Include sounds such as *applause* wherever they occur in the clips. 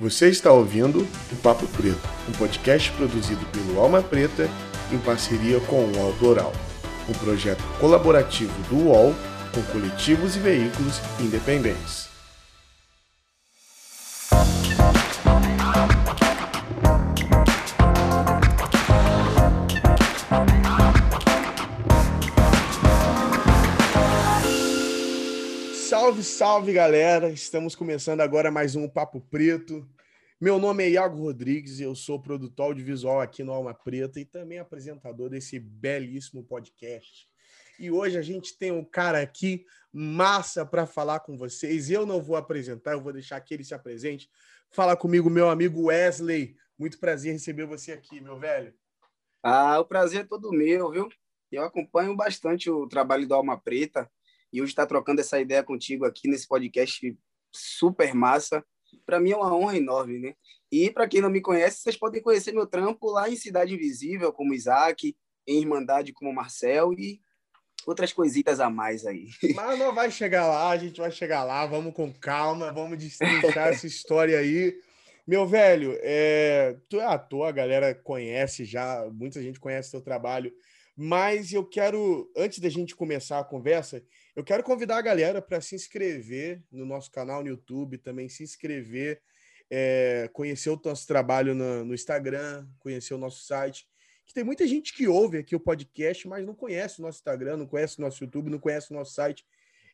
Você está ouvindo o Papo Preto, um podcast produzido pelo Alma Preta em parceria com o Autoral, um projeto colaborativo do UOL com coletivos e veículos independentes. Salve, galera! Estamos começando agora mais um Papo Preto. Meu nome é Iago Rodrigues e eu sou produtor audiovisual aqui no Alma Preta e também apresentador desse belíssimo podcast. E hoje a gente tem um cara aqui massa para falar com vocês. Eu não vou apresentar, eu vou deixar que ele se apresente. Fala comigo, meu amigo Wesley. Muito prazer receber você aqui, meu velho. Ah, o prazer é todo meu, viu? Eu acompanho bastante o trabalho do Alma Preta e hoje estar tá trocando essa ideia contigo aqui nesse podcast super massa. Para mim é uma honra enorme, né? E para quem não me conhece, vocês podem conhecer meu trampo lá em Cidade Invisível, como Isaac, em Irmandade, como Marcel e outras coisitas a mais aí. *laughs* Mas não vai chegar lá, a gente vai chegar lá, vamos com calma, vamos destrinchar essa história aí. Meu velho, é, tu é ator, a galera conhece já, muita gente conhece seu trabalho, mas eu quero, antes da gente começar a conversa, eu quero convidar a galera para se inscrever no nosso canal no YouTube, também se inscrever, é, conhecer o nosso trabalho no, no, Instagram, conhecer o nosso site. Que tem muita gente que ouve aqui o podcast, mas não conhece o nosso Instagram, não conhece o nosso YouTube, não conhece o nosso site.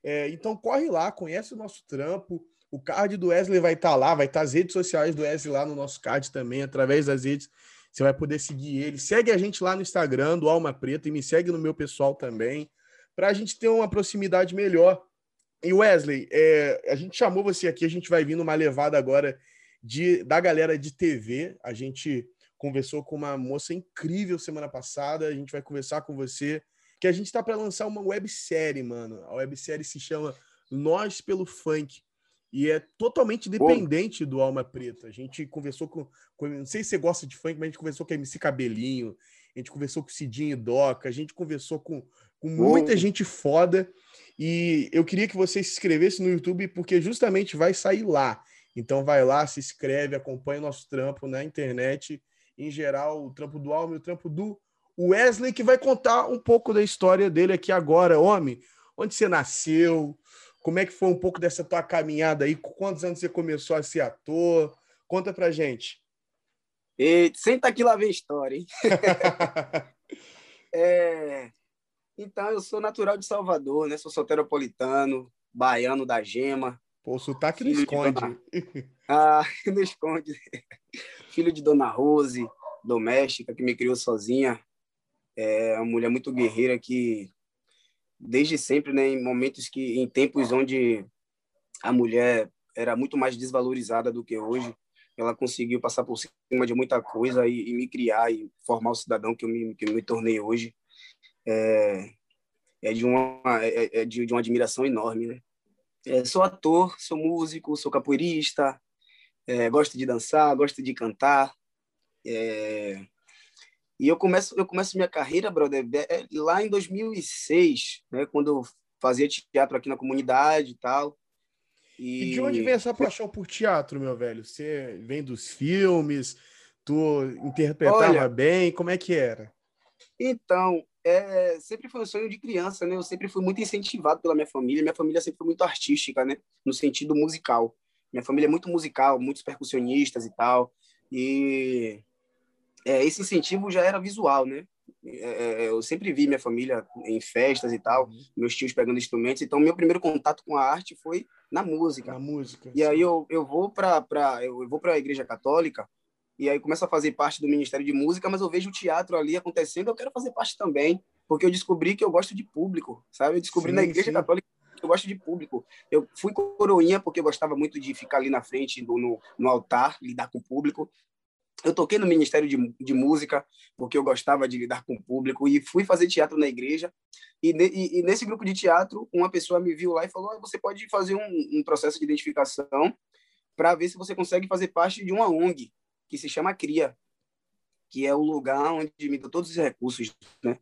É, então corre lá, conhece o nosso trampo. O card do Wesley vai estar tá lá, vai estar tá as redes sociais do Wesley lá no nosso card também, através das redes. Você vai poder seguir ele. Segue a gente lá no Instagram do Alma Preta e me segue no meu pessoal também para a gente ter uma proximidade melhor. E Wesley, é, a gente chamou você aqui, a gente vai vir numa levada agora de, da galera de TV. A gente conversou com uma moça incrível semana passada, a gente vai conversar com você, que a gente está para lançar uma websérie, mano. A websérie se chama Nós pelo Funk. E é totalmente dependente do Alma Preta. A gente conversou com, com, Não sei se você gosta de funk, mas a gente conversou com a MC Cabelinho, a gente conversou com o Cidinho e Doca, a gente conversou com com muita gente foda. E eu queria que você se inscrevesse no YouTube, porque justamente vai sair lá. Então vai lá, se inscreve, acompanha o nosso trampo na internet, em geral, o trampo do Alme, o trampo do Wesley, que vai contar um pouco da história dele aqui agora. Homem, onde você nasceu? Como é que foi um pouco dessa tua caminhada aí? Quantos anos você começou a ser ator? Conta pra gente. E, senta aqui lá ver a história, hein? *laughs* é, então, eu sou natural de Salvador, né? Sou soteropolitano, baiano da gema. Pô, o sotaque não esconde. Dona... Ah, *laughs* não esconde. filho de Dona Rose, doméstica, que me criou sozinha. É uma mulher muito guerreira que, desde sempre, né, em momentos que, em tempos onde a mulher era muito mais desvalorizada do que hoje, ela conseguiu passar por cima de muita coisa e, e me criar e formar o cidadão que eu me, que eu me tornei hoje é, é de uma é, é de, de, uma admiração enorme, né? É, sou ator, sou músico, sou capoeirista, é, gosto de dançar, gosto de cantar. É, e eu começo eu começo minha carreira, brother, é, lá em 2006, né? Quando eu fazia teatro aqui na comunidade e tal. E... e de onde vem essa paixão por teatro, meu velho? Você vem dos filmes? Tu interpretava Olha, bem? Como é que era? Então, é, sempre foi um sonho de criança, né? Eu sempre fui muito incentivado pela minha família. Minha família sempre foi muito artística, né? No sentido musical. Minha família é muito musical, muitos percussionistas e tal. E é, esse incentivo já era visual, né? É, é eu sempre vi minha família em festas e tal, uhum. meus tios pegando instrumentos. Então, meu primeiro contato com a arte foi na música. Na música. E sim. aí eu, eu vou para eu vou para a igreja católica e aí começo a fazer parte do Ministério de Música, mas eu vejo o teatro ali acontecendo, eu quero fazer parte também, porque eu descobri que eu gosto de público, sabe? Eu descobri sim, na Igreja sim. Católica que eu gosto de público. Eu fui coroinha porque eu gostava muito de ficar ali na frente, do, no, no altar, lidar com o público. Eu toquei no Ministério de, de Música porque eu gostava de lidar com o público e fui fazer teatro na igreja. E, e, e nesse grupo de teatro, uma pessoa me viu lá e falou: ah, você pode fazer um, um processo de identificação para ver se você consegue fazer parte de uma ONG que se chama CRIA, que é o lugar onde me dá todos os recursos, né?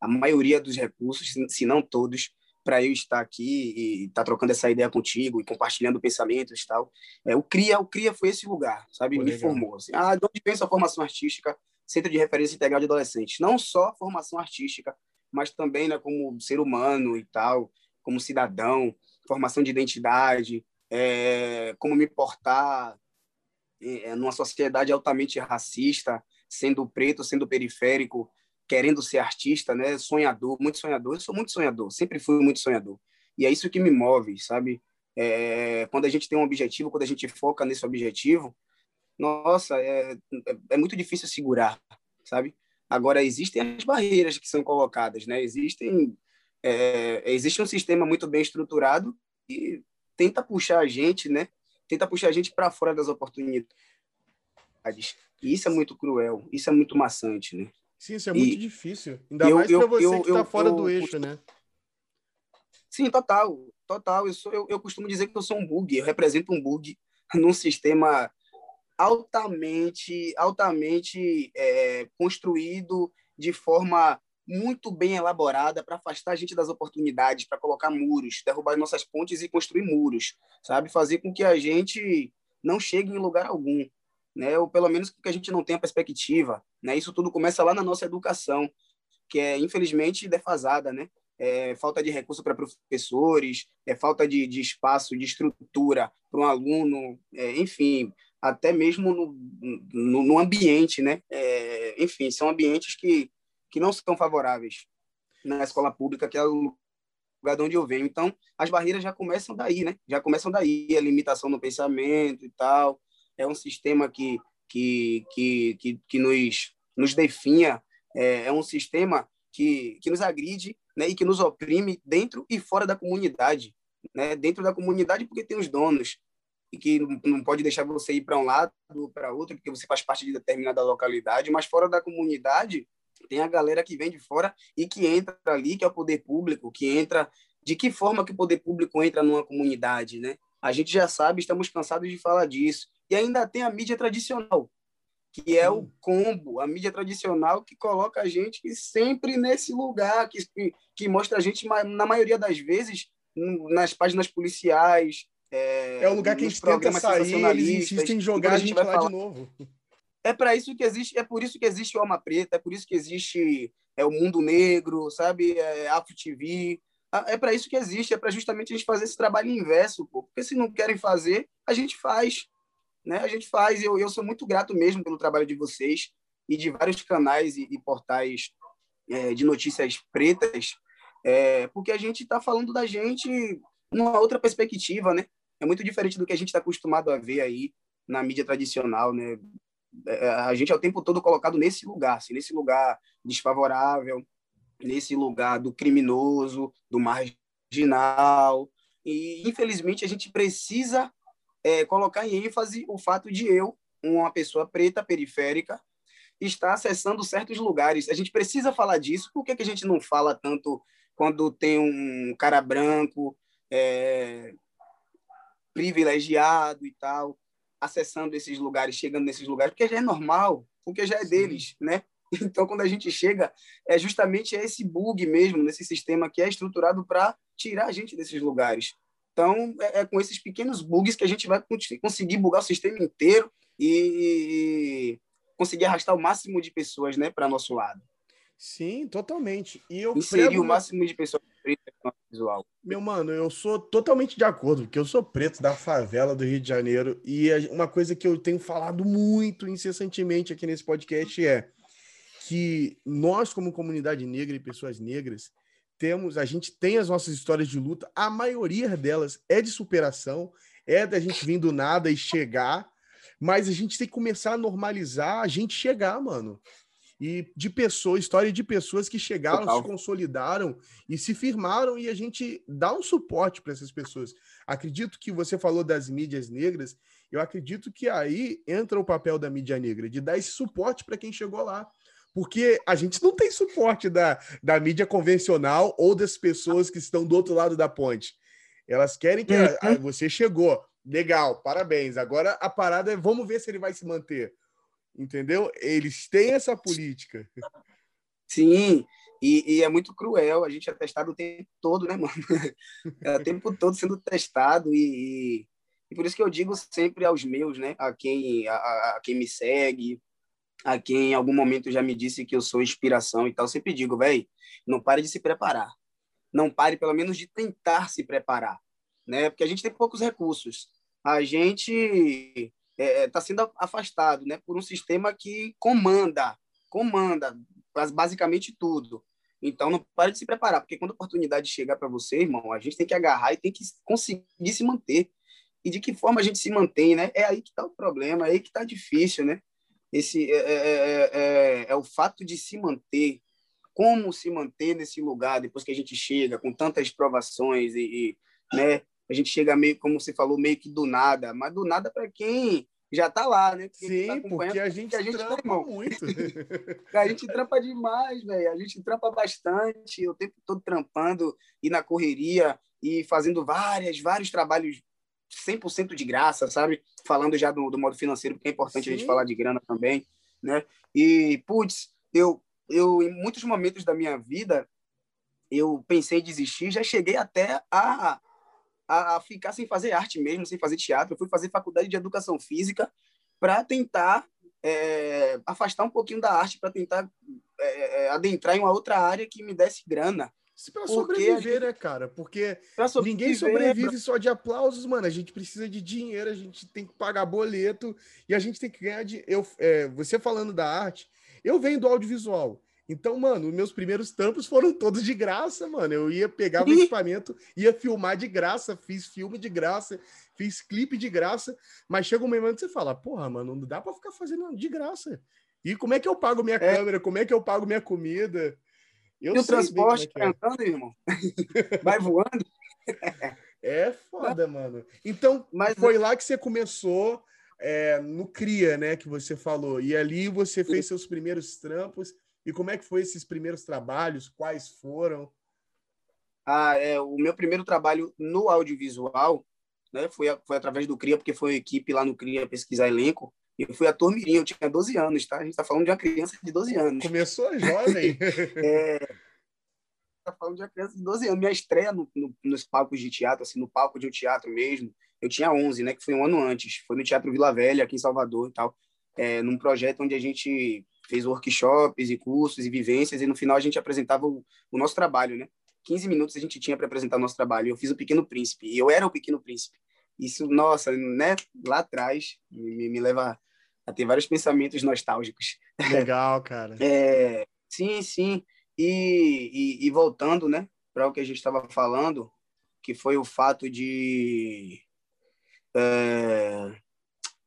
A maioria dos recursos, se não todos, para eu estar aqui e estar tá trocando essa ideia contigo e compartilhando pensamentos e tal. É, o CRIA, o CRIA foi esse lugar, sabe? Pô, Me legal. formou. Assim, ah, de onde vem essa formação artística? Centro de Referência Integral de Adolescentes. Não só formação artística, mas também né, como ser humano e tal, como cidadão, formação de identidade, é, como me portar é, numa sociedade altamente racista, sendo preto, sendo periférico, querendo ser artista, né? Sonhador, muito sonhador. Eu sou muito sonhador, sempre fui muito sonhador. E é isso que me move, sabe? É, quando a gente tem um objetivo, quando a gente foca nesse objetivo, nossa, é, é, é muito difícil segurar, sabe? Agora, existem as barreiras que são colocadas, né? Existem, é, existe um sistema muito bem estruturado e tenta puxar a gente, né? Tenta puxar a gente para fora das oportunidades. E isso é muito cruel, isso é muito maçante, né? Sim, isso é muito e difícil. Ainda eu, mais para você eu, que está fora eu, do eixo, né? Sim, total. Total. Eu, sou, eu, eu costumo dizer que eu sou um bug. Eu represento um bug *laughs* num sistema altamente, altamente é, construído de forma muito bem elaborada para afastar a gente das oportunidades, para colocar muros, derrubar nossas pontes e construir muros, sabe? Fazer com que a gente não chegue em lugar algum né? Ou pelo menos que a gente não tenha perspectiva, né? Isso tudo começa lá na nossa educação, que é infelizmente defasada, né? É, falta de recurso para professores, é falta de, de espaço, de estrutura para um aluno, é, enfim, até mesmo no, no, no ambiente, né? É, enfim, são ambientes que, que não são favoráveis na escola pública, que é o lugar de onde eu venho. Então, as barreiras já começam daí, né? Já começam daí, a limitação no pensamento e tal, é um sistema que, que, que, que, que nos, nos definha, é, é um sistema que, que nos agride né, e que nos oprime dentro e fora da comunidade. Né? Dentro da comunidade, porque tem os donos, e que não pode deixar você ir para um lado ou para outro, porque você faz parte de determinada localidade, mas fora da comunidade, tem a galera que vem de fora e que entra ali, que é o poder público, que entra. De que forma que o poder público entra numa comunidade, né? A gente já sabe, estamos cansados de falar disso. E ainda tem a mídia tradicional, que é o combo, a mídia tradicional que coloca a gente sempre nesse lugar, que, que mostra a gente, na maioria das vezes, nas páginas policiais. É, é o lugar que a gente tenta sair, eles insistem em jogar a gente, a gente lá de novo. É para isso que existe, é por isso que existe o Alma Preta, é por isso que existe é o Mundo Negro, sabe, é, Afro TV, é para isso que existe, é para justamente a gente fazer esse trabalho inverso, pô. porque se não querem fazer, a gente faz né? A gente faz, eu, eu sou muito grato mesmo pelo trabalho de vocês e de vários canais e, e portais é, de notícias pretas, é, porque a gente está falando da gente numa outra perspectiva, né? É muito diferente do que a gente está acostumado a ver aí na mídia tradicional, né? É, a gente é o tempo todo colocado nesse lugar, assim, nesse lugar desfavorável, nesse lugar do criminoso, do marginal. E, infelizmente, a gente precisa é, colocar em ênfase o fato de eu, uma pessoa preta, periférica, estar acessando certos lugares. A gente precisa falar disso. Por que, que a gente não fala tanto quando tem um cara branco, é, privilegiado e tal, acessando esses lugares, chegando nesses lugares? Porque já é normal, porque já é Sim. deles, né? *laughs* Então, quando a gente chega, é justamente esse bug mesmo, nesse sistema que é estruturado para tirar a gente desses lugares. Então, é, é, com esses pequenos bugs que a gente vai conseguir bugar o sistema inteiro e conseguir arrastar o máximo de pessoas né, para nosso lado. Sim, totalmente. E eu Inserir prego... o máximo de pessoas pretas no visual. Meu mano, eu sou totalmente de acordo, porque eu sou preto da favela do Rio de Janeiro e uma coisa que eu tenho falado muito incessantemente aqui nesse podcast é que nós, como comunidade negra e pessoas negras, temos, a gente tem as nossas histórias de luta, a maioria delas é de superação, é da gente vir do nada e chegar, mas a gente tem que começar a normalizar a gente chegar, mano. E de pessoas, história de pessoas que chegaram, Total. se consolidaram e se firmaram e a gente dá um suporte para essas pessoas. Acredito que você falou das mídias negras, eu acredito que aí entra o papel da mídia negra, de dar esse suporte para quem chegou lá porque a gente não tem suporte da, da mídia convencional ou das pessoas que estão do outro lado da ponte. Elas querem que uhum. a, a, você chegou, legal, parabéns. Agora a parada é vamos ver se ele vai se manter. Entendeu? Eles têm essa política. Sim, E, e, é muito cruel, a gente é testado o tempo todo, né, mano? É o tempo todo sendo testado e, e, e, por isso que eu digo sempre aos meus, né, a quem, a, a, quem me segue, a quem em algum momento já me disse que eu sou inspiração e tal, sempre digo, velho, não pare de se preparar. Não pare, pelo menos, de tentar se preparar, né? Porque a gente tem poucos recursos. A gente está é, é tá sendo afastado, né, por um sistema que comanda, comanda basicamente tudo. Então, não pare de se preparar, porque quando a oportunidade chegar para você, irmão, a gente tem que agarrar e tem que conseguir se manter. E de que forma a gente se mantém, né? É aí que está o problema, é aí que está difícil, né? Esse é, é, é, é, o fato de se manter, como se manter nesse lugar depois que a gente chega com tantas provações e, e né? A gente chega meio, como você falou, meio que do nada, mas do nada para quem já tá lá, né? Porque Sim, tá porque a gente, a gente trampa tá, muito. *laughs* a gente trampa demais, velho. A gente trampa bastante, o tempo todo trampando e na correria e fazendo várias, vários trabalhos 100% de graça, sabe? Falando já do, do modo financeiro, porque é importante Sim. a gente falar de grana também, né? E, putz, eu, eu, em muitos momentos da minha vida, eu pensei em desistir, já cheguei até a a, ficar sem fazer arte mesmo, sem fazer teatro. Eu fui fazer faculdade de educação física para tentar é, afastar um pouquinho da arte, para tentar é, é, adentrar em uma outra área que me desse grana. Isso pra sobreviver, gente... né, cara? Porque sobreviver, ninguém sobrevive pra... só de aplausos, mano. A gente precisa de dinheiro, a gente tem que pagar boleto e a gente tem que ganhar de. Eu, é, você falando da arte, eu venho do audiovisual. Então, mano, meus primeiros tampos foram todos de graça, mano. Eu ia pegar o equipamento, ia filmar de graça, fiz filme de graça, fiz clipe de graça, mas chega um momento que você fala, porra, mano, não dá para ficar fazendo de graça. E como é que eu pago minha é. câmera? Como é que eu pago minha comida? Eu e o transporte é, é andando, irmão? *laughs* Vai voando? *laughs* é foda, mano. Então, mas, foi lá que você começou é, no CRIA, né? Que você falou. E ali você fez seus primeiros trampos. E como é que foi esses primeiros trabalhos? Quais foram? Ah, é, o meu primeiro trabalho no audiovisual né, foi, foi através do CRIA, porque foi a equipe lá no CRIA pesquisar elenco. Eu fui ator mirim, eu tinha 12 anos, tá? A gente está falando de uma criança de 12 anos. Começou jovem. *laughs* é, tá falando de uma criança de 12 anos. Minha estreia no, no, nos palcos de teatro, assim, no palco de um teatro mesmo, eu tinha 11, né? Que foi um ano antes. Foi no Teatro Vila Velha, aqui em Salvador e tal. É, num projeto onde a gente fez workshops e cursos e vivências, e no final a gente apresentava o, o nosso trabalho, né? 15 minutos a gente tinha para apresentar o nosso trabalho. Eu fiz o Pequeno Príncipe, e eu era o Pequeno Príncipe. Isso, nossa, né? Lá atrás, me, me leva a ter vários pensamentos nostálgicos. Legal, *laughs* cara. é, sim, sim. E, e, e voltando, né, para o que a gente estava falando, que foi o fato de. É,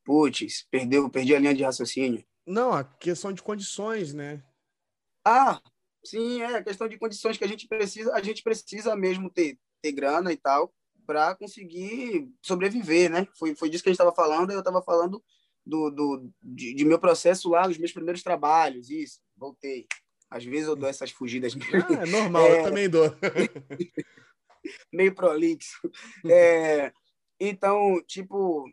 putz, perdeu, perdi a linha de raciocínio. Não, a questão de condições, né? Ah, sim, é a questão de condições que a gente precisa, a gente precisa mesmo ter, ter grana e tal para conseguir sobreviver, né? Foi, foi disso que a gente estava falando, eu estava falando do, do de, de, meu processo lá, dos meus primeiros trabalhos, isso, voltei. Às vezes eu dou essas fugidas mesmo. Ah, é normal, é... eu também dou. *laughs* meio prolixo. É... Então, tipo,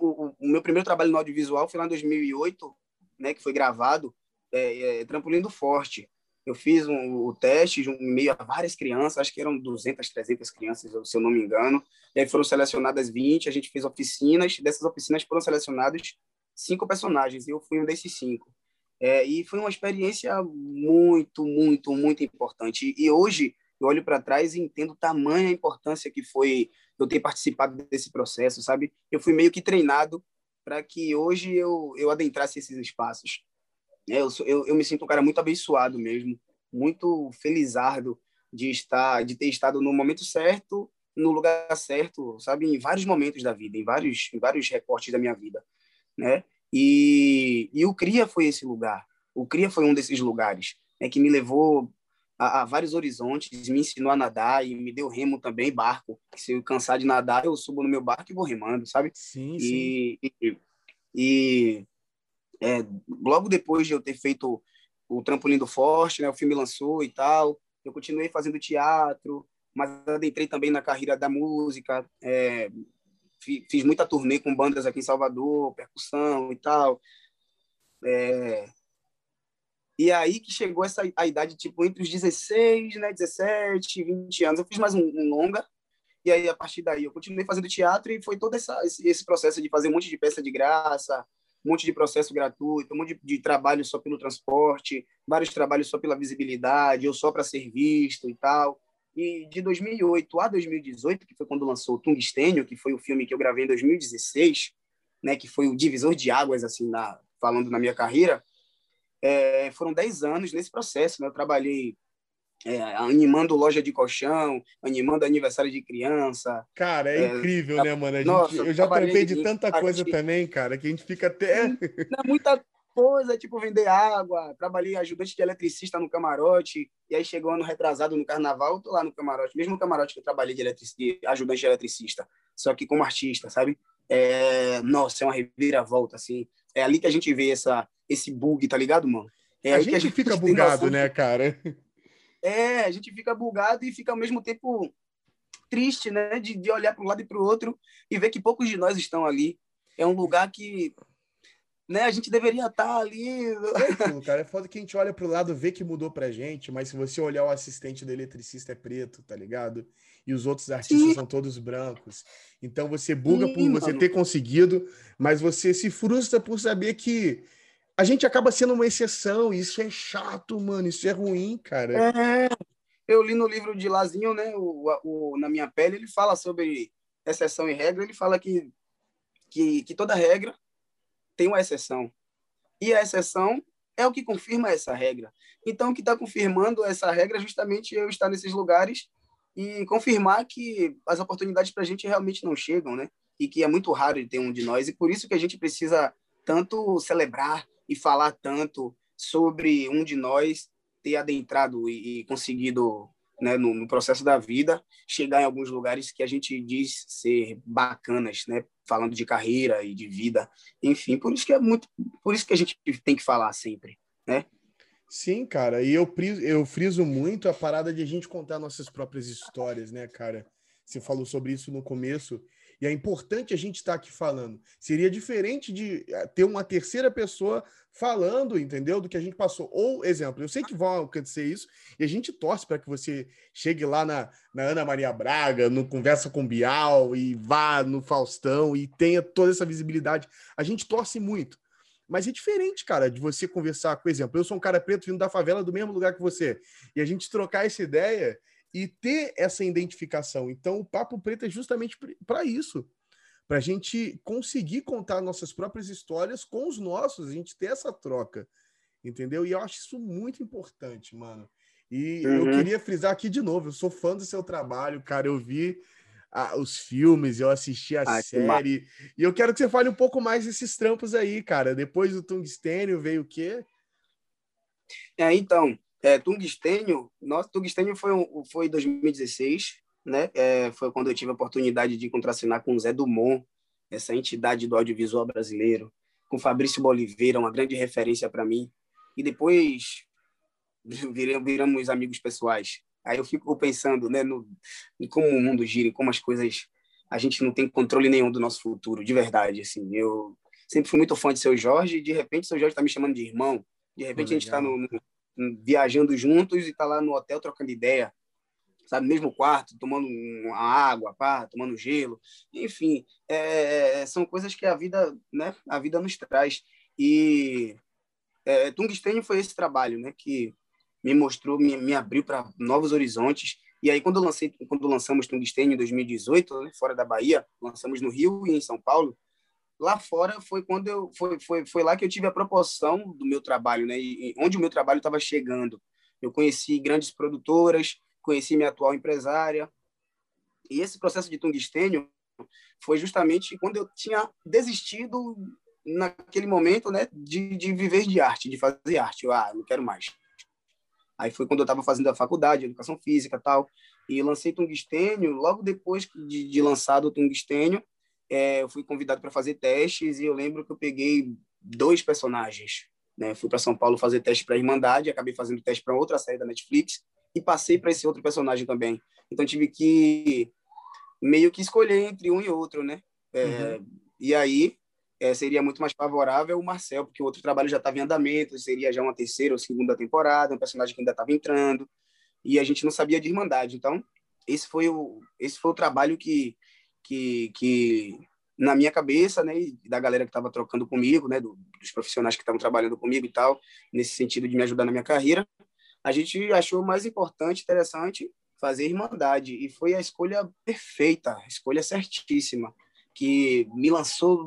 o, o, meu primeiro trabalho no audiovisual foi lá em 2008, né, que foi gravado, é, é, Trampolim do Forte. Eu fiz um, o teste um, meio a várias crianças, acho que eram 200, 300 crianças, se eu não me engano. E aí foram selecionadas 20, a gente fez oficinas, dessas oficinas foram selecionados cinco personagens, e eu fui um desses cinco. É, e foi uma experiência muito, muito, muito importante. E hoje eu olho para trás e entendo tamanha importância que foi eu ter participado desse processo, sabe? Eu fui meio que treinado para que hoje eu, eu adentrasse esses espaços. É, eu, sou, eu, eu me sinto um cara muito abençoado mesmo, muito felizardo de estar, de ter estado no momento certo, no lugar certo, sabe? Em vários momentos da vida, em vários, em vários recortes da minha vida, né? E, e o CRIA foi esse lugar. O CRIA foi um desses lugares né, que me levou a, a, vários horizontes, me ensinou a nadar e me deu remo também, barco. Se eu cansar de nadar, eu subo no meu barco e vou remando, sabe? Sim, e, sim. E, e é, logo depois de eu ter feito o Trampolim do Forte, né, o filme lançou e tal, eu continuei fazendo teatro, mas adentrei também na carreira da música, é, fiz muita turnê com bandas aqui em Salvador, percussão e tal. É, E aí que chegou essa a idade, tipo, entre os 16, né, 17, 20 anos. Eu fiz mais um, um longa, e aí, a partir daí, eu continuei fazendo teatro e foi todo essa, esse, esse processo de fazer um monte de peça de graça, um monte de processo gratuito, um monte de, trabalho só pelo transporte, vários trabalhos só pela visibilidade, ou só para ser visto e tal. E de 2008 a 2018, que foi quando lançou o Tungstênio, que foi o filme que eu gravei em 2016, né, que foi o divisor de águas, assim, na, falando na minha carreira, é, foram 10 anos nesse processo. Né? Eu trabalhei é, animando loja de colchão, animando aniversário de criança. Cara, é, é incrível, né, mano? Gente, nossa, eu já trabalhei de tanta coisa gente, também, cara, que a gente fica até. Não, muita coisa, tipo vender água. Trabalhei ajudante de eletricista no camarote. E aí chegou ano retrasado no carnaval, eu tô lá no camarote, mesmo camarote que eu trabalhei de, eletric... de ajudante de eletricista, só que como artista, sabe? É... Nossa, é uma reviravolta, assim. É ali que a gente vê essa, esse bug, tá ligado, mano? É a, gente a, gente fica *laughs* bugado, né, cara? É, a gente fica bugado e fica ao mesmo tempo triste, né? De, de olhar para um lado e para o outro e ver que poucos de nós estão ali. É um lugar que né, a gente deveria estar tá ali. É, *laughs* cara, é foda que a gente olha pro lado, vê que mudou pra gente, mas se você olhar o assistente do eletricista é preto, tá ligado? E os outros artistas Sim. são todos brancos. Então você buga Sim, por você mano. ter conseguido, mas você se frustra por saber que a gente acaba sendo uma exceção, isso é chato, mano, isso é ruim, cara. É, eu li no livro de Lazinho, né, o, o, Na Minha Pele, ele fala sobre exceção e regra, ele fala que, que, que toda regra tem uma exceção. E a exceção é o que confirma essa regra. Então, o que está confirmando essa regra é justamente eu estar nesses lugares e confirmar que as oportunidades para a gente realmente não chegam, né? E que é muito raro de ter um de nós. E por isso que a gente precisa tanto celebrar e falar tanto sobre um de nós ter adentrado e, e conseguido né, no, no, processo da vida, chegar em alguns lugares que a gente diz ser bacanas, né, falando de carreira e de vida, enfim, por isso que é muito, por isso que a gente tem que falar sempre, né? Sim, cara, e eu, eu friso muito a parada de a gente contar nossas próprias histórias, né, cara? Você falou sobre isso no começo, e é importante a gente estar aqui falando. Seria diferente de eh, ter uma terceira pessoa falando, entendeu? Do que a gente passou. Ou, exemplo, eu sei que vão acontecer isso, e a gente torce para que você chegue lá na, na Ana Maria Braga, no Conversa com Bial, e vá no Faustão, e tenha toda essa visibilidade. A gente torce muito. Mas é diferente, cara, de você conversar, por exemplo, eu sou um cara preto vindo da favela do mesmo lugar que você, e a gente trocar essa ideia e ter essa identificação. Então, o Papo Preto é justamente para isso. Para a gente conseguir contar nossas próprias histórias com os nossos, a gente ter essa troca. Entendeu? E eu acho isso muito importante, mano. E uhum. eu queria frisar aqui de novo: eu sou fã do seu trabalho, cara. Eu vi os filmes, eu assisti a Ai, série. E eu quero que você fale um pouco mais desses trampos aí, cara. Depois do Tungstênio veio o quê? É, então, é, Tungstênio, nossa, Tungstênio foi, foi 2016, né? É, foi quando eu tive a oportunidade de contracenar com o Zé Dumont, essa entidade do audiovisual brasileiro, com Fabrício Boliveira, uma grande referência para mim. E depois *laughs* viramos amigos pessoais. Aí eu fico pensando, né, no, em como o mundo gira, em como as coisas a gente não tem controle nenhum do nosso futuro, de verdade, assim. Eu sempre fui muito fã de seu Jorge e de repente seu Jorge está me chamando de irmão. De repente a gente está no, no, viajando juntos e tá lá no hotel trocando ideia, sabe? Mesmo quarto, tomando uma água, pá, tomando gelo. Enfim, é, são coisas que a vida, né? A vida nos traz. E é, Tungstênio foi esse trabalho, né? Que me mostrou, me, me abriu para novos horizontes. E aí, quando, lancei, quando lançamos Tungstênio em 2018, né, fora da Bahia, lançamos no Rio e em São Paulo, lá fora foi quando eu foi, foi, foi lá que eu tive a proporção do meu trabalho, né? E onde o meu trabalho estava chegando. Eu conheci grandes produtoras, conheci minha atual empresária. E esse processo de tungstênio foi justamente quando eu tinha desistido naquele momento, né, de, de viver de arte, de fazer arte. Eu, ah, não quero mais. Aí foi quando eu estava fazendo a faculdade, educação física tal, e lancei Tungstênio. Logo depois de, de lançado o Tungstênio, é, eu fui convidado para fazer testes e eu lembro que eu peguei dois personagens. Né? Fui para São Paulo fazer teste para a Irmandade, acabei fazendo teste para outra série da Netflix e passei para esse outro personagem também. Então tive que meio que escolher entre um e outro, né? É, uhum. E aí é, seria muito mais favorável o Marcel, porque o outro trabalho já estava em andamento, seria já uma terceira ou segunda temporada, um personagem que ainda estava entrando, e a gente não sabia de Irmandade. Então, esse foi o, esse foi o trabalho que, que, que na minha cabeça, né, e da galera que estava trocando comigo, né, do, dos profissionais que estavam trabalhando comigo e tal, nesse sentido de me ajudar na minha carreira, a gente achou mais importante, interessante fazer Irmandade e foi a escolha perfeita, a escolha certíssima, que me lançou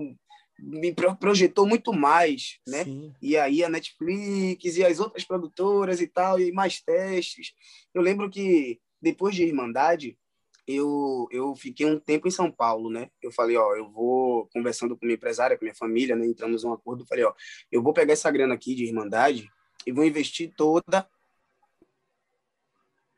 me projetou muito mais, né? Sim. E aí a Netflix e as outras produtoras e tal, e mais testes. Eu lembro que depois de Irmandade, eu, eu fiquei um tempo em São Paulo, né? Eu falei, ó, eu vou conversando com minha empresária, com minha família, né? Entramos em um acordo, falei, ó, eu vou pegar essa grana aqui de Irmandade e vou investir toda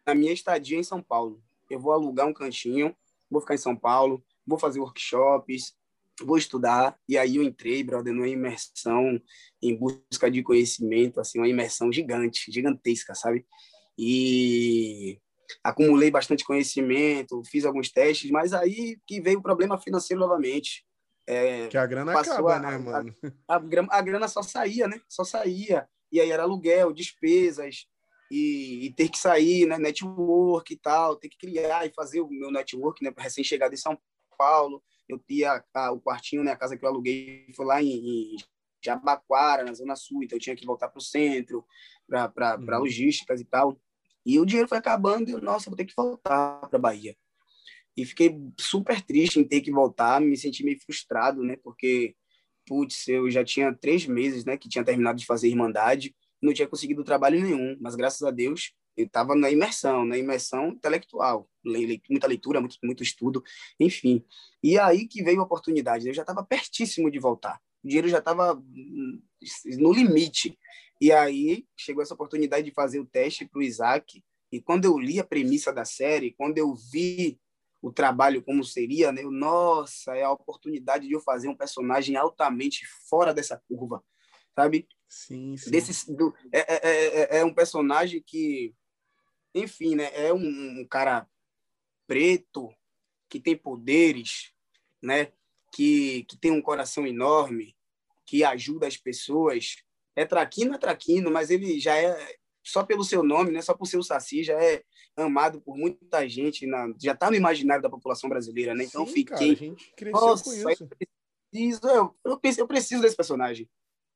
na minha estadia em São Paulo. Eu vou alugar um cantinho, vou ficar em São Paulo, vou fazer workshops, vou estudar. E aí eu entrei, brother, numa imersão em busca de conhecimento, assim, uma imersão gigante, gigantesca, sabe? E acumulei bastante conhecimento, fiz alguns testes, mas aí que veio o problema financeiro novamente. É, que a grana acaba, a, né, mano? A, a, a, grana só saía, né? Só saía. E aí era aluguel, despesas, e, e, ter que sair, né? Network e tal, ter que criar e fazer o meu network, né? Recém-chegado em São Paulo. Eu tinha a, o quartinho, né? A casa que eu aluguei foi lá em, em Jabaquara, na Zona Sul, então eu tinha que voltar para o centro, para uhum. logísticas e tal. E o dinheiro foi acabando e eu, nossa, vou ter que voltar para Bahia. E fiquei super triste em ter que voltar, me senti meio frustrado, né? Porque, putz, eu já tinha três meses, né? Que tinha terminado de fazer Irmandade, não tinha conseguido trabalho nenhum, mas graças a Deus eu estava na imersão, na imersão intelectual, muita leitura, muito, muito estudo, enfim. E aí que veio a oportunidade, eu já estava pertíssimo de voltar, o dinheiro já estava hum, no limite. E aí chegou essa oportunidade de fazer o teste para o Isaac. E quando eu li a premissa da série, quando eu vi o trabalho como seria, né? Eu, nossa, é a oportunidade de eu fazer um personagem altamente fora dessa curva, sabe? Sim, sim. Desse, do, é, é, é, é um personagem que, enfim, né? É um, um cara preto que tem poderes, né? Que, que tem um coração enorme, que ajuda as pessoas, é traquino, é traquino, mas ele já é, só pelo seu nome, né, só por ser o Saci, já é amado por muita gente, na, já está no imaginário da população brasileira, né? Então Sim, fiquei. Cara, a gente cresceu Nossa. Eu preciso, eu, eu, eu preciso desse personagem.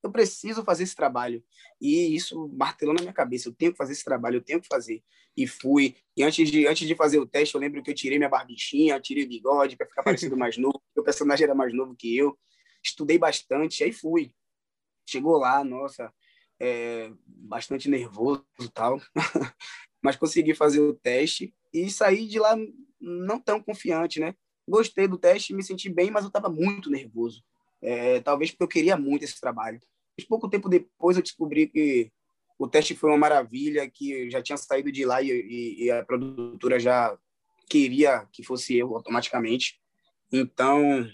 Eu preciso fazer esse trabalho. E isso martelou na minha cabeça. Eu tenho que fazer esse trabalho, eu tenho que fazer. E fui. E antes de, antes de fazer o teste, eu lembro que eu tirei minha barbichinha, tirei o bigode para ficar parecido *laughs* mais novo. Porque o personagem era mais novo que eu. Estudei bastante, aí fui. Chegou lá, nossa, é, bastante nervoso e tal, *laughs* mas consegui fazer o teste e saí de lá não tão confiante, né? Gostei do teste, me senti bem, mas eu estava muito nervoso. É, talvez porque eu queria muito esse trabalho. Mas pouco tempo depois eu descobri que o teste foi uma maravilha, que já tinha saído de lá e, e, e a produtora já queria que fosse eu automaticamente. Então,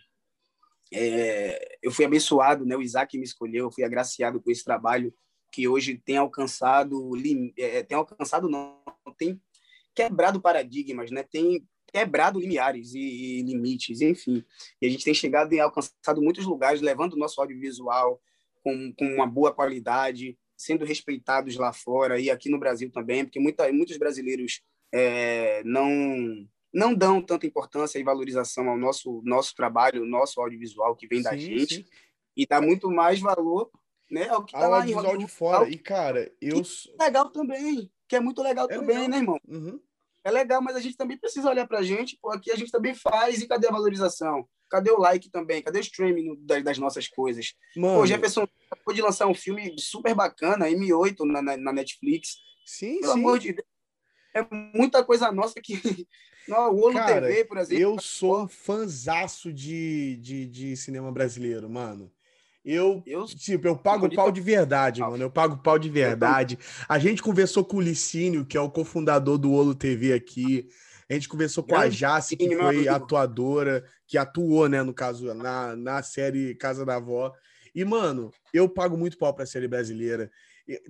é, eu fui abençoado, né? O Isaac me escolheu, eu fui agraciado com esse trabalho que hoje tem alcançado, é, tem alcançado não, tem quebrado paradigmas, né? Tem quebrado limiares e, e, limites, enfim. E a gente tem chegado e alcançado muitos lugares, levando o nosso audiovisual com, com uma boa qualidade, sendo respeitados lá fora e aqui no Brasil também, porque muita, muitos brasileiros é, não não dão tanta importância e valorização ao nosso nosso trabalho, nosso audiovisual que vem sim, da gente sim. e dá muito mais valor, né, ao que tá ao lá audiovisual de fora. E cara, eu é legal também, que é muito legal é também, legal. né, irmão? Uhum. É legal, mas a gente também precisa olhar pra gente, pô, aqui a gente também faz e cadê a valorização? Cadê o like também? Cadê o streaming das, das nossas coisas? Mano. Pô, Jefferson acabou de lançar um filme super bacana, M8 na, na, na Netflix. Sim, Pelo sim. amor de Deus. É muita coisa nossa que *laughs* o Olo Cara, TV, por exemplo. Eu sou um fanzaço de, de, de cinema brasileiro, mano. Eu, eu, tipo, eu pago pau de verdade, mano. Eu pago pau de verdade. A gente conversou com o Licínio, que é o cofundador do Olo TV aqui. A gente conversou com a Jace, que foi atuadora, que atuou, né, no caso, na, na série Casa da Avó. E, mano, eu pago muito pau pra série brasileira.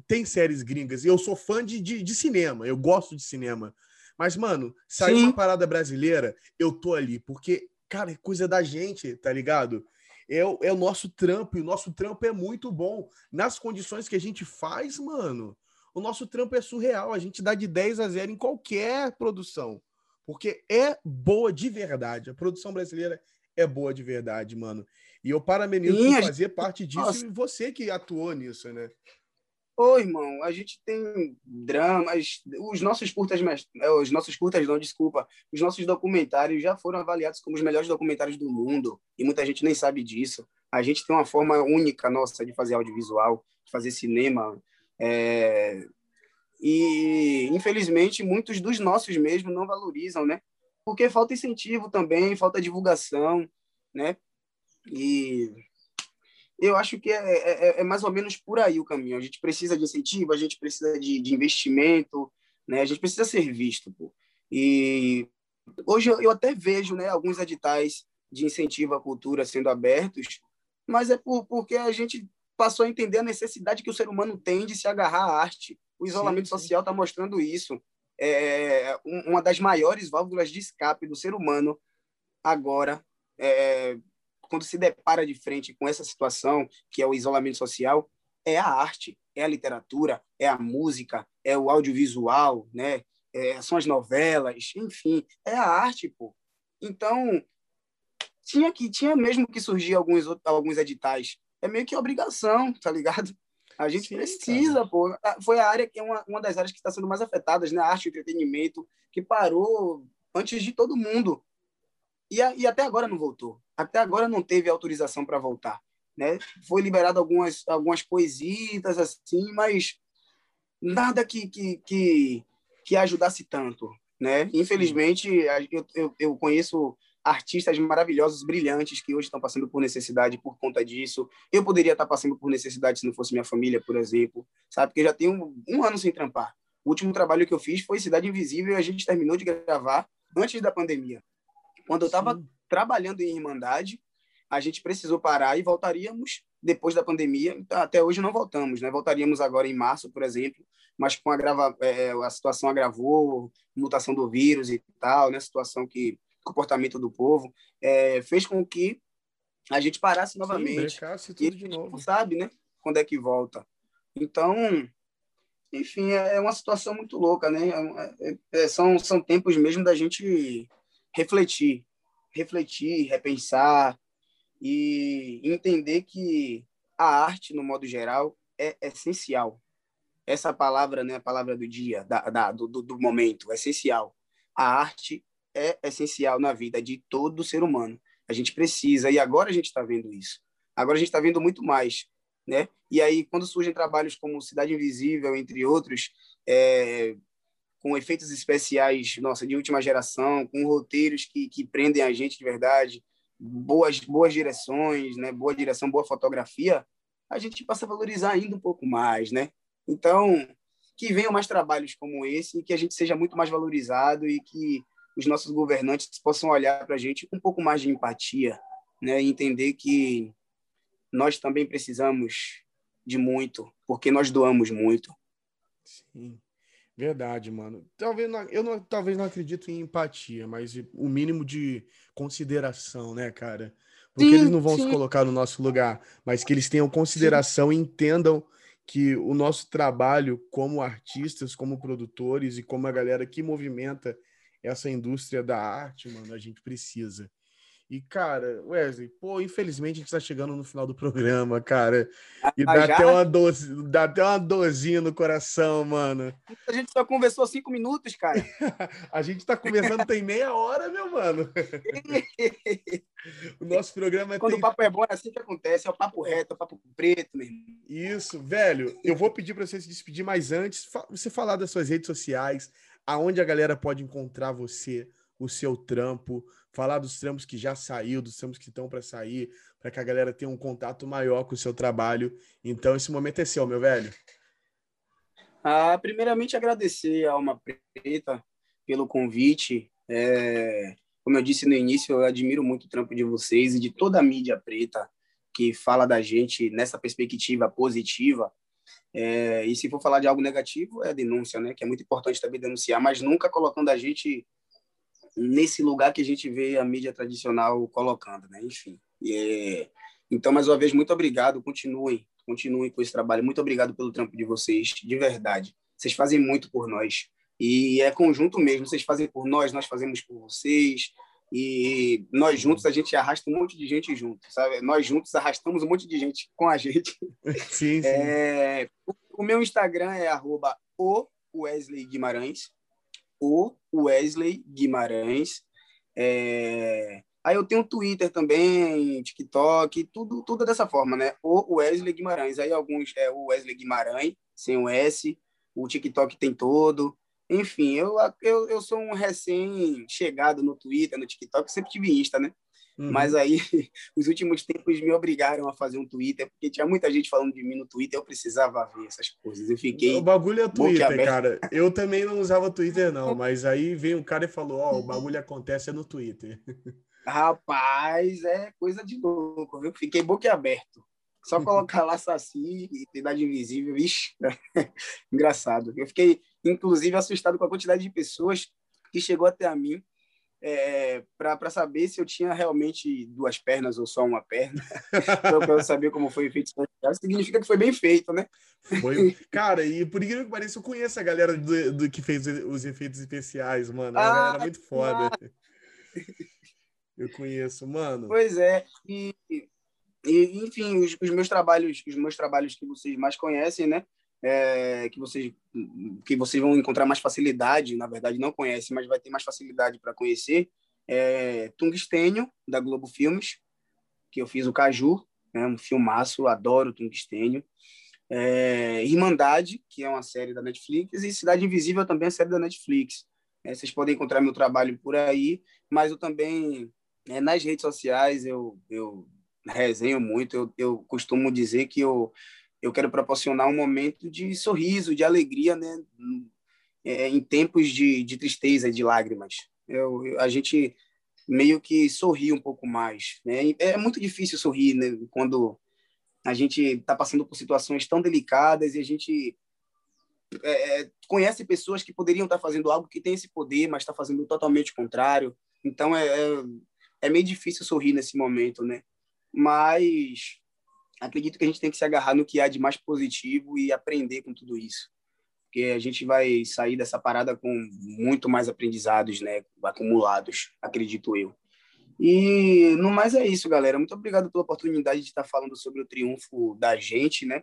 Tem séries gringas. E eu sou fã de, de, de cinema. Eu gosto de cinema. Mas, mano, saiu uma parada brasileira, eu tô ali, porque, cara, é coisa da gente, tá ligado? é, o, é o nosso trampo, e o nosso trampo é muito bom. Nas condições que a gente faz, mano, o nosso trampo é surreal. A gente dá de 10 a 0 em qualquer produção. Porque é boa de verdade. A produção brasileira é boa de verdade, mano. E eu parabenizo Sim, por fazer gente... parte disso Nossa. e você que atuou nisso, né? Ô, irmão, a gente tem dramas, os nossos curtas, é, os nossos curtas não, desculpa, os nossos documentários já foram avaliados como os melhores documentários do mundo e muita gente nem sabe disso. A gente tem uma forma única nossa de fazer audiovisual, de fazer cinema, é... e infelizmente muitos dos nossos mesmo não valorizam, né? Porque falta incentivo também, falta divulgação, né? E eu acho que é, é, é, é, mais ou menos por aí o caminho. A gente precisa de incentivo, a gente precisa de, de investimento, né? A gente precisa ser visto, pô. E hoje eu até vejo, né, alguns editais de incentivo à cultura sendo abertos, mas é por, porque a gente passou a entender a necessidade que o ser humano tem de se agarrar à arte. O isolamento sim, sim. social está mostrando isso. É uma das maiores válvulas de escape do ser humano agora é, quando se depara de frente com essa situação, que é o isolamento social, é a arte, é a literatura, é a música, é o audiovisual, né? É, são as novelas, enfim, é a arte, pô. Então, tinha que tinha mesmo que surgir alguns alguns editais. É meio que obrigação, tá ligado? A gente Sim, precisa, cara. pô. Foi a área que é uma, uma das áreas que está sendo mais afetadas, né? A arte e entretenimento, que parou antes de todo mundo. E, a, e até agora não voltou. Até agora não teve autorização para voltar. Né? Foi liberado algumas, algumas poesitas, assim, mas nada que, que, que, que ajudasse tanto. Né? Infelizmente, eu, eu, eu conheço artistas maravilhosos, brilhantes, que hoje estão passando por necessidade por conta disso. Eu poderia estar passando por necessidade se não fosse minha família, por exemplo, sabe? Porque eu já tenho um, um ano sem trampar. O último trabalho que eu fiz foi Cidade Invisível e a gente terminou de gravar antes da pandemia. Quando eu estava trabalhando em Irmandade, a gente precisou parar e voltaríamos depois da pandemia. Então, até hoje não voltamos, né? Voltaríamos agora em março, por exemplo, mas com agrava, é, a situação agravou, mutação do vírus e tal, né? Situação que comportamento do povo é, fez com que a gente parasse novamente. Sim, tudo de novo. Sabe, né? Quando é que volta? Então, enfim, é, é uma situação muito louca, né? É, é, são, são tempos mesmo da gente refletir, refletir, repensar e entender que a arte, no modo geral, é essencial. Essa palavra, né, a palavra do dia, da, da do, do momento, é essencial. A arte é essencial na vida de todo ser humano. A gente precisa, e agora a gente está vendo isso. Agora a gente está vendo muito mais. Né? E aí, quando surgem trabalhos como Cidade Invisível, entre outros, é, com efeitos especiais, nossa, de última geração, com roteiros que, que prendem a gente de verdade, boas boas direções, né, boa direção, boa fotografia, a gente passa a valorizar ainda um pouco mais, né? Então, que venham mais trabalhos como esse e que a gente seja muito mais valorizado e que os nossos governantes possam olhar para a gente com um pouco mais de empatia, né, e entender que nós também precisamos de muito, porque nós doamos muito. Sim. Verdade, mano. Talvez não, eu não, talvez não acredito em empatia, mas o mínimo de consideração, né, cara? Porque sim, eles não vão sim. se colocar no nosso lugar, mas que eles tenham consideração sim. e entendam que o nosso trabalho como artistas, como produtores e como a galera que movimenta essa indústria da arte, mano, a gente precisa. E, cara, Wesley, pô, infelizmente a gente tá chegando no final do programa, cara. E ah, dá, até uma doze, dá até uma dorzinha no coração, mano. A gente só conversou cinco minutos, cara. *laughs* a gente tá conversando tem meia hora, meu mano. *laughs* o nosso programa é. Quando tem... o papo é bom, é assim que acontece, é o papo reto, é o papo preto, meu irmão. Isso, velho. Eu vou pedir para você se despedir, mas antes, você falar das suas redes sociais, aonde a galera pode encontrar você, o seu trampo falar dos trampos que já saiu, dos trampos que estão para sair, para que a galera tenha um contato maior com o seu trabalho. Então, esse momento é seu, meu velho. Ah, primeiramente, agradecer a Alma Preta pelo convite. É, como eu disse no início, eu admiro muito o trampo de vocês e de toda a mídia preta que fala da gente nessa perspectiva positiva. É, e se for falar de algo negativo, é a denúncia, né? Que é muito importante também denunciar, mas nunca colocando a gente nesse lugar que a gente vê a mídia tradicional colocando, né? Enfim, é, Então, mais uma vez, muito obrigado. Continuem, continuem com esse trabalho. Muito obrigado pelo trampo de vocês, de verdade. Vocês fazem muito por nós. E é conjunto mesmo. Vocês fazem por nós, nós fazemos por vocês. E nós juntos, a gente arrasta um monte de gente junto, sabe? Nós juntos arrastamos um monte de gente com a gente. Sim, sim. É, o meu Instagram é arroba o Wesley Guimarães. O Wesley Guimarães. É... Aí eu tenho Twitter também, TikTok, tudo, tudo dessa forma, né? O Wesley Guimarães. Aí alguns é o Wesley Guimarães, sem o S. O TikTok tem todo. Enfim, eu, eu, eu sou um recém-chegado no Twitter, no TikTok, sempre tive Insta, né? Uhum. Mas aí, *laughs* os últimos tempos me obrigaram a fazer um Twitter, porque tinha muita gente falando de mim no Twitter, eu precisava ver essas coisas. Eu fiquei. O bagulho é Twitter, cara. Eu também não usava Twitter, *laughs* não, mas aí veio um cara e falou: Ó, oh, o bagulho acontece é no Twitter. *laughs* Rapaz, é coisa de louco, viu? Fiquei boquiaberto. Só colocar lá Saci e Idade Invisível, vixe, engraçado. Eu fiquei, inclusive, assustado com a quantidade de pessoas que chegou até a mim é, para saber se eu tinha realmente duas pernas ou só uma perna. *laughs* então, para eu saber como foi feito isso, significa que foi bem feito, né? Foi. Cara, e por incrível que pareça, eu conheço a galera do, do que fez os efeitos especiais, mano. Galera ah, muito foda. Ah. Eu conheço, mano. Pois é. E, e enfim, os, os, meus trabalhos, os meus trabalhos que vocês mais conhecem, né? É, que vocês que vocês vão encontrar mais facilidade, na verdade não conhecem, mas vai ter mais facilidade para conhecer. É Tungstênio da Globo Filmes, que eu fiz o Caju, né, um filmaço, adoro Tungstênio. É, Irmandade, que é uma série da Netflix, e Cidade Invisível também é série da Netflix. É, vocês podem encontrar meu trabalho por aí, mas eu também é, nas redes sociais eu, eu resenho muito, eu, eu costumo dizer que eu, eu quero proporcionar um momento de sorriso, de alegria, né? É, em tempos de, de tristeza, de lágrimas. Eu, a gente meio que sorri um pouco mais. Né? É muito difícil sorrir né? quando a gente está passando por situações tão delicadas e a gente é, é conhece pessoas que poderiam estar tá fazendo algo que tem esse poder, mas está fazendo totalmente o contrário. Então é, é, é meio difícil sorrir nesse momento, né? Mas acredito que a gente tem que se agarrar no que há de mais positivo e aprender com tudo isso. Porque a gente vai sair dessa parada com muito mais aprendizados, né, acumulados, acredito eu. E no mais é isso, galera. Muito obrigado pela oportunidade de estar falando sobre o triunfo da gente, né?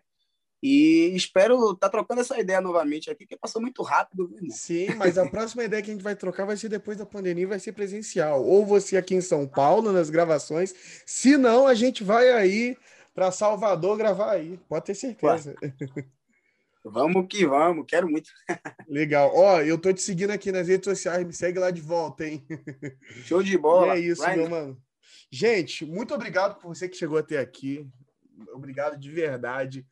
E espero estar tá trocando essa ideia novamente aqui, que passou muito rápido, viu? Sim, mas a *laughs* próxima ideia que a gente vai trocar vai ser depois da pandemia, vai ser presencial. Ou você aqui em São Paulo, nas gravações. Se não, a gente vai aí para Salvador gravar aí, pode ter certeza. Vamos que vamos, quero muito. *laughs* Legal. Ó, eu tô te seguindo aqui nas redes sociais, me segue lá de volta, hein? *laughs* Show de bola. E é isso, Vai. meu mano. Gente, muito obrigado por você que chegou até aqui. Obrigado de verdade.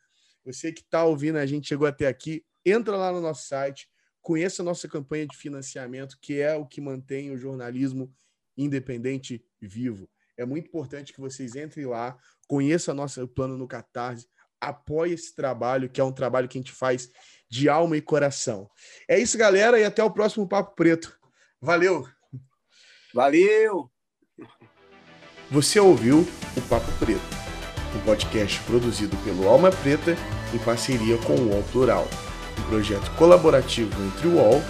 Você que está ouvindo a gente chegou até aqui, entra lá no nosso site, conheça a nossa campanha de financiamento, que é o que mantém o jornalismo independente vivo. É muito importante que vocês entrem lá, conheçam nosso plano no Catarse, apoie esse trabalho, que é um trabalho que a gente faz de alma e coração. É isso, galera, e até o próximo Papo Preto. Valeu! Valeu! Você ouviu o Papo Preto, um podcast produzido pelo Alma Preta em parceria com o UOL Plural, um projeto colaborativo entre o UOL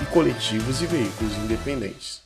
e coletivos e veículos independentes.